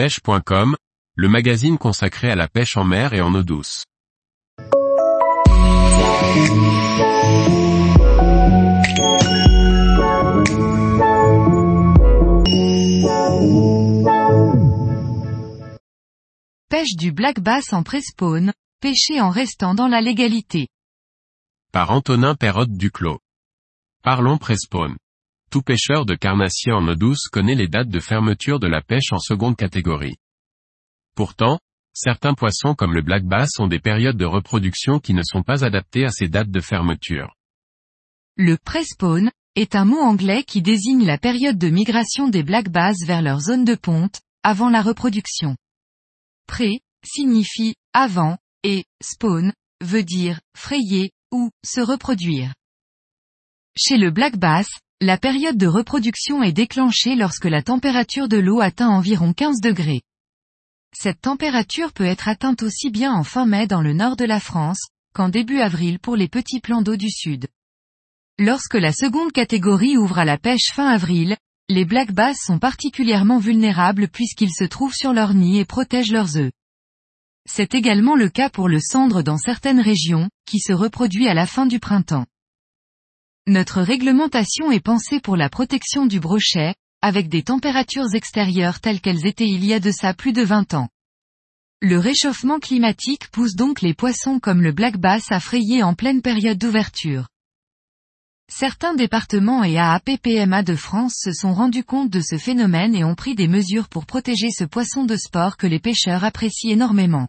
pêche.com, le magazine consacré à la pêche en mer et en eau douce. Pêche du black bass en pré-spawn, pêcher en restant dans la légalité. Par Antonin Perrotte Duclos. Parlons pré-spawn. Tout pêcheur de carnassier en eau douce connaît les dates de fermeture de la pêche en seconde catégorie. Pourtant, certains poissons comme le black bass ont des périodes de reproduction qui ne sont pas adaptées à ces dates de fermeture. Le pré-spawn est un mot anglais qui désigne la période de migration des black bass vers leur zone de ponte, avant la reproduction. Pré signifie avant, et spawn veut dire frayer ou se reproduire. Chez le black bass, la période de reproduction est déclenchée lorsque la température de l'eau atteint environ 15 degrés. Cette température peut être atteinte aussi bien en fin mai dans le nord de la France, qu'en début avril pour les petits plans d'eau du sud. Lorsque la seconde catégorie ouvre à la pêche fin avril, les black bass sont particulièrement vulnérables puisqu'ils se trouvent sur leur nid et protègent leurs œufs. C'est également le cas pour le cendre dans certaines régions, qui se reproduit à la fin du printemps. Notre réglementation est pensée pour la protection du brochet, avec des températures extérieures telles qu'elles étaient il y a de ça plus de 20 ans. Le réchauffement climatique pousse donc les poissons comme le black bass à frayer en pleine période d'ouverture. Certains départements et AAPPMA de France se sont rendus compte de ce phénomène et ont pris des mesures pour protéger ce poisson de sport que les pêcheurs apprécient énormément.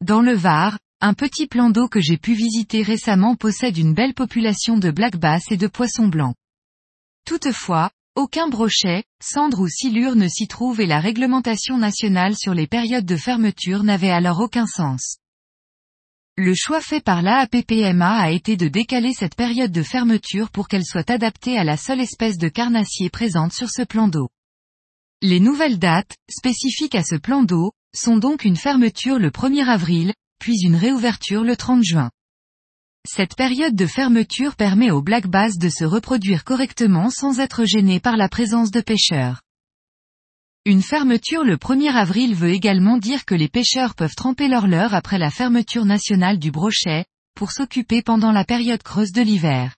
Dans le Var, un petit plan d'eau que j'ai pu visiter récemment possède une belle population de black bass et de poissons blancs. Toutefois, aucun brochet, cendre ou silure ne s'y trouve et la réglementation nationale sur les périodes de fermeture n'avait alors aucun sens. Le choix fait par l'AAPPMA a été de décaler cette période de fermeture pour qu'elle soit adaptée à la seule espèce de carnassier présente sur ce plan d'eau. Les nouvelles dates, spécifiques à ce plan d'eau, sont donc une fermeture le 1er avril, puis une réouverture le 30 juin. Cette période de fermeture permet aux black bass de se reproduire correctement sans être gênés par la présence de pêcheurs. Une fermeture le 1er avril veut également dire que les pêcheurs peuvent tremper leur leurre après la fermeture nationale du brochet, pour s'occuper pendant la période creuse de l'hiver.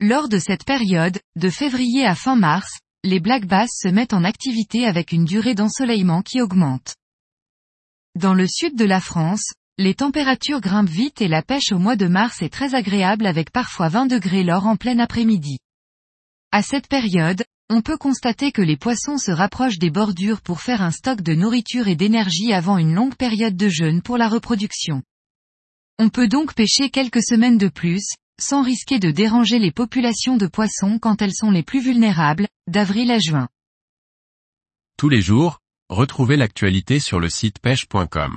Lors de cette période, de février à fin mars, les black bass se mettent en activité avec une durée d'ensoleillement qui augmente. Dans le sud de la France, les températures grimpent vite et la pêche au mois de mars est très agréable avec parfois 20 degrés lors en plein après-midi. À cette période, on peut constater que les poissons se rapprochent des bordures pour faire un stock de nourriture et d'énergie avant une longue période de jeûne pour la reproduction. On peut donc pêcher quelques semaines de plus, sans risquer de déranger les populations de poissons quand elles sont les plus vulnérables, d'avril à juin. Tous les jours, retrouvez l'actualité sur le site pêche.com.